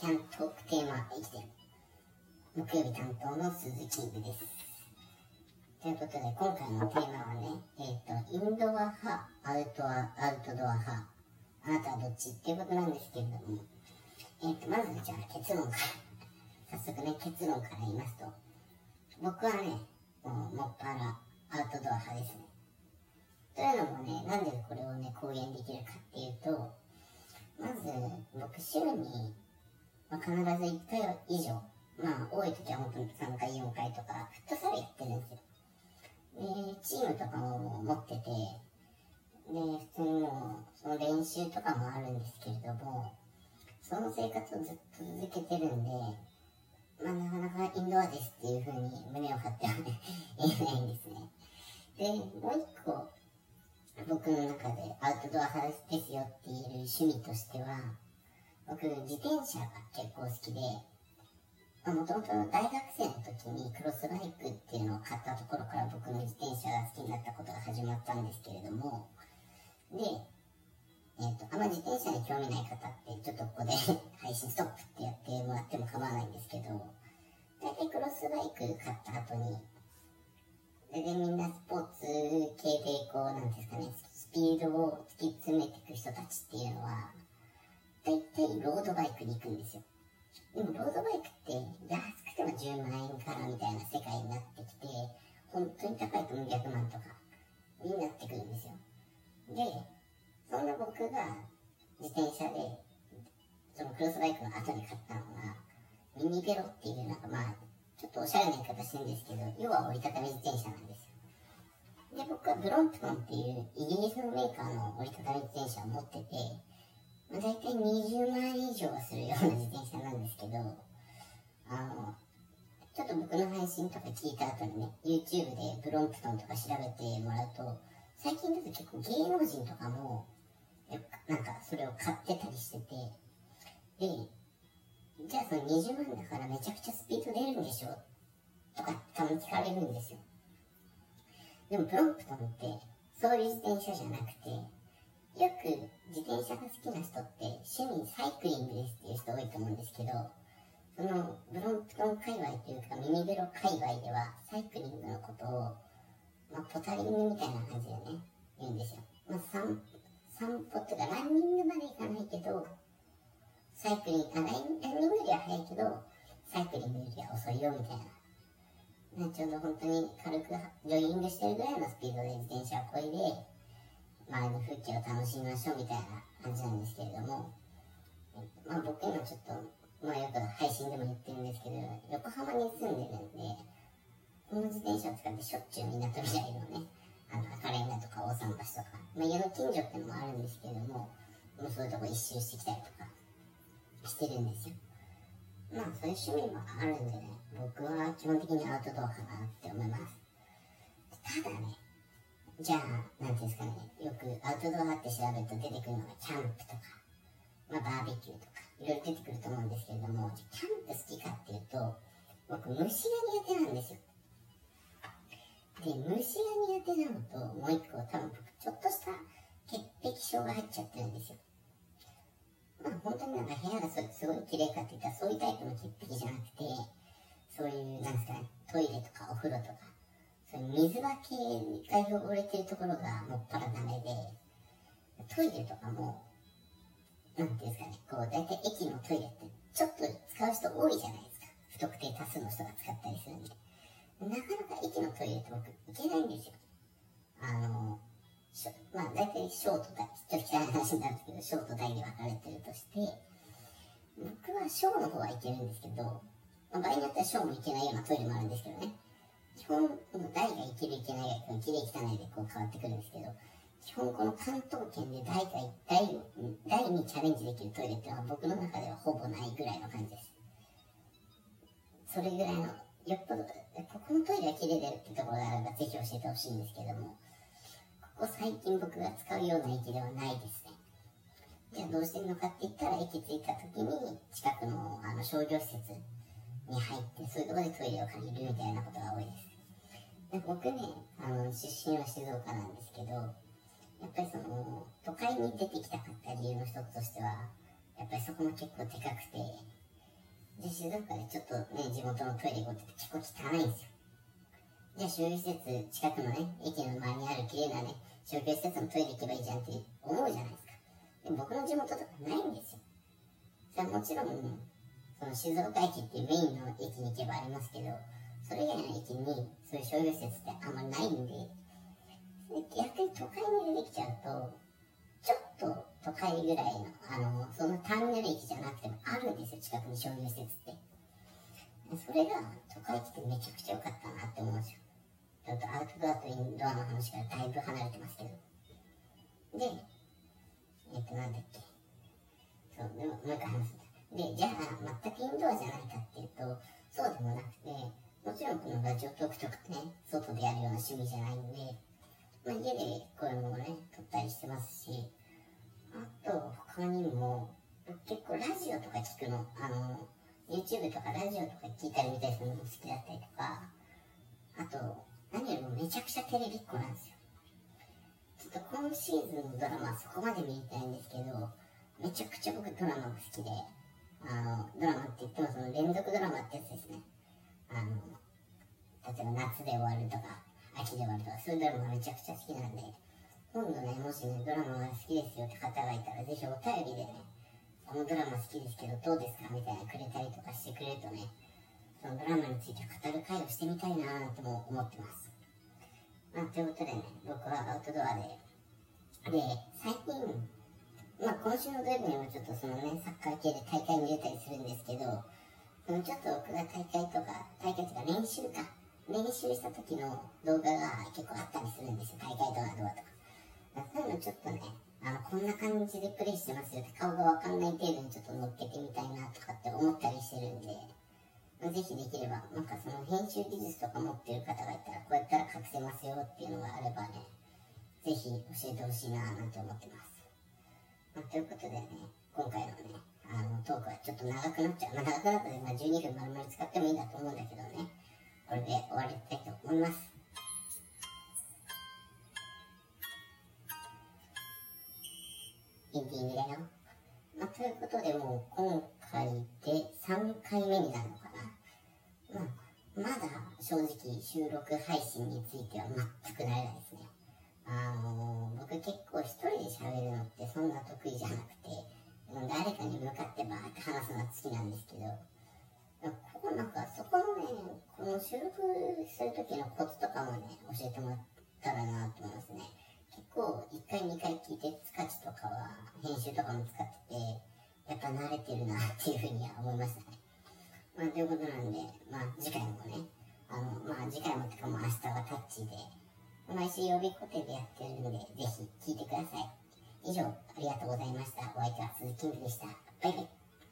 キャントークテーマ生きてる。木曜日担当の鈴キングです。ということで、今回のテーマはね、えっ、と、インドア派、アウトア、アウトドア派、あなたはどっちっていうことなんですけれども、えっ、と、まずじゃあ結論から、早速ね、結論から言いますと、僕はね、もう、もっぱらアウトドア派ですね。というのもね、なんでこれをね、公言できるかっていうと、まず、僕、週に、まあ、必ず1回以上、まあ、多い時は本当に3回、4回とか、フットサルやってるんですよ。で、チームとかも持ってて、で、普通にもう、その練習とかもあるんですけれども、その生活をずっと続けてるんで、まあ、なかなかインドアですっていう風に胸を張ってはね、言えないんですね。で、もう一個、僕の中でアウトドア派ですよって言える趣味としては、僕、自転車が結構好きで、もともと大学生の時にクロスバイクっていうのを買ったところから僕の自転車が好きになったことが始まったんですけれども、で、え、ー、と、あんま自転車に興味ない方って、ちょっとここで 配信ストップってやってもらっても構わないんですけど、大体クロスバイク買った後に、全然みんなスポーツ系でこう、なんですかね、スピードを突き詰めていく人たちっていうのは、ロードバイクに行くんですよ。でもロードバイクって安くても10万円からみたいな世界になってきて、本当に高いとも100万とかになってくるんですよ。で、そんな僕が自転車で、そのクロスバイクの後に買ったのが、ミニベロっていうなんかまあ、ちょっとおしゃれな言い方してるんですけど、要は折りたたみ自転車なんですよ。で、僕はブロンプトンっていうイギリスのメーカーの折りたたみ自転車を持ってて、大体20万円以上するような自転車なんですけど、あの、ちょっと僕の配信とか聞いた後にね、YouTube でブロンプトンとか調べてもらうと、最近だと結構芸能人とかも、なんかそれを買ってたりしてて、で、じゃあその20万だからめちゃくちゃスピード出るんでしょ？とかたまに聞かれるんですよ。でもプロンプトンってそういう自転車じゃなくて、よく自転車が好きな人って趣味サイクリングですっていう人多いと思うんですけど、そのブロンプトン界隈というかミニベロ界隈ではサイクリングのことを、まあ、ポタリングみたいな感じでね、言うんですよ。まあ、散散歩っていうかランニングまでいかないけど、サイクリング、あランニングよりは速いけど、サイクリングよりは遅いよみたいな。ちょうど本当に軽くジョギングしてるぐらいのスピードで自転車をこいで、周りの風景を楽しみましょうみたいな感じなんですけれども、まあ、僕今ちょっと、まあ、よく配信でも言ってるんですけど、横浜に住んでるんで、この自転車を使ってしょっちゅうみんなとみらいのね、あの赤レンガとか大桟橋とか、まあ、家の近所っていうのもあるんですけれども、もうそういうとこ一周してきたりとかしてるんですよ。まあそういう趣味もあるんでね、僕は基本的にアウトドアかなって思います。ただね、じゃあ、なんていうんですかね、よくアウトドアって調べると出てくるのがキャンプとか、まあバーベキューとか、いろいろ出てくると思うんですけれども、キャンプ好きかっていうと、僕虫が苦手なんですよ。で、虫が苦手なのと、もう一個多分僕ちょっとした潔癖症が入っちゃってるんですよ。まあ本当になんか部屋がすごい綺麗かって言ったらそういうタイプの潔癖じゃなくて、そういう、なんですかね、トイレとかお風呂とか、その水はけが汚れてるところがもっぱらダメで、トイレとかも、なんていうんですかね、こう、大体駅のトイレってちょっと使う人多いじゃないですか。不特定多数の人が使ったりするんで。なかなか駅のトイレって僕行けないんですよ。あの、まあ大体ショート大、ちょっと汚い話になるんですけど、ショート大に分かれてるとして、僕はショーの方は行けるんですけど、まあ、場合によってはショーも行けないようなトイレもあるんですけどね。本、台がいけるいけないが、綺麗汚いでこう変わってくるんですけど、基本この関東圏で台が、台、台にチャレンジできるトイレっていうのは僕の中ではほぼないぐらいの感じです。それぐらいの、よっぽど、ここのトイレが綺麗だよってところがあればぜひ教えてほしいんですけども、ここ最近僕が使うような駅ではないですね。じゃあどうしてるのかって言ったら駅着いた時に近くのあの商業施設に入ってそういうところでトイレを借りるみたいなことが多いです。僕ね、あの、出身は静岡なんですけど、やっぱりその、都会に出てきたかった理由の一つとしては、やっぱりそこも結構でかくて、で、静岡でちょっとね、地元のトイレ行こうって結構汚いんですよ。じゃあ、商業施設、近くのね、駅の周りにある綺麗なね、商業施設のトイレ行けばいいじゃんって思うじゃないですか。で僕の地元とかないんですよ。それはもちろん、その静岡駅っていうメインの駅に行けばありますけど、それ以外の駅にそういう商業施設ってあんまないんで、で逆に都会に出てきちゃうと、ちょっと都会ぐらいの、あの、そのターミナル駅じゃなくてもあるんですよ、近くに商業施設って。それが都会来てめちゃくちゃ良かったなって思うんですよ。ちょっとアウトドアとインドアの話からだいぶ離れてますけど。で、えっと、なんだっけ。そう、でも、もう一回話すんだ。で、じゃあ、全くインドアじゃないかっていうと、そうでもなくて、もちろんこのラジオトークとかね、外でやるような趣味じゃないんで、まあ、家でこういうものをね、撮ったりしてますし、あと、他にも、結構ラジオとか聞くの、あの、YouTube とかラジオとか聞いたり見たりするのも好きだったりとか、あと、何よりもめちゃくちゃテレビっ子なんですよ。ちょっと今シーズンのドラマはそこまで見たいんですけど、めちゃくちゃ僕ドラマが好きで、あの、ドラマって言ってもその連続ドラマってやつですね。あの、例えば夏で終わるとか、秋で終わるとか、そういうドラマめちゃくちゃ好きなんで、今度ね、もしね、ドラマが好きですよって方がいたら、ぜひお便りでね、このドラマ好きですけどどうですかみたいなくれたりとかしてくれるとね、そのドラマについて語る会をしてみたいなとも思ってます。まあ、ということでね、僕はアウトドアで、で、最近、まあ、今週の土曜日にもちょっとそのね、サッカー系で大会に出たりするんですけど、ちょっと僕が大会とか、大会とか練習か、練習した時の動画が結構あったりするんですよ、大会動画とか。そういうのちょっとね、あの、こんな感じでプレイしてますよって顔がわかんない程度にちょっと乗っけてみたいなとかって思ったりしてるんで、ぜひできれば、なんかその編集技術とか持ってる方がいたら、こうやったら隠せますよっていうのがあればね、ぜひ教えてほしいななんて思ってます。まあ、ということでね、今回のね、あの、トークはちょっと長くなっちゃう。まあ、長くなったら、まあ、12分丸々使ってもいいんだと思うんだけどね、これで終わりたいと思います。エンディングだよ。まあ、ということで、もう今回で3回目になるのかな。まあ、まだ正直収録配信については全く慣れないですね。あのー、僕結構一人で喋るのってそんな得意じゃなくて、誰かに向かってバーって話すのが好きなんですけど、ここなんかそこのね、この収録する時のコツとかもね、教えてもらったらなと思いますね。結構1回2回聞いてスカチとかは編集とかも使ってて、やっぱ慣れてるなっていうふうには思いましたね。まあ、ということなんで、まあ、次回もね、あの、まあ、次回もってかも明日はタッチで、毎週曜日固定でやってるので、ぜひ聞いてください。以上、ありがとうございました。お相手は鈴木キングでした。バイバイ。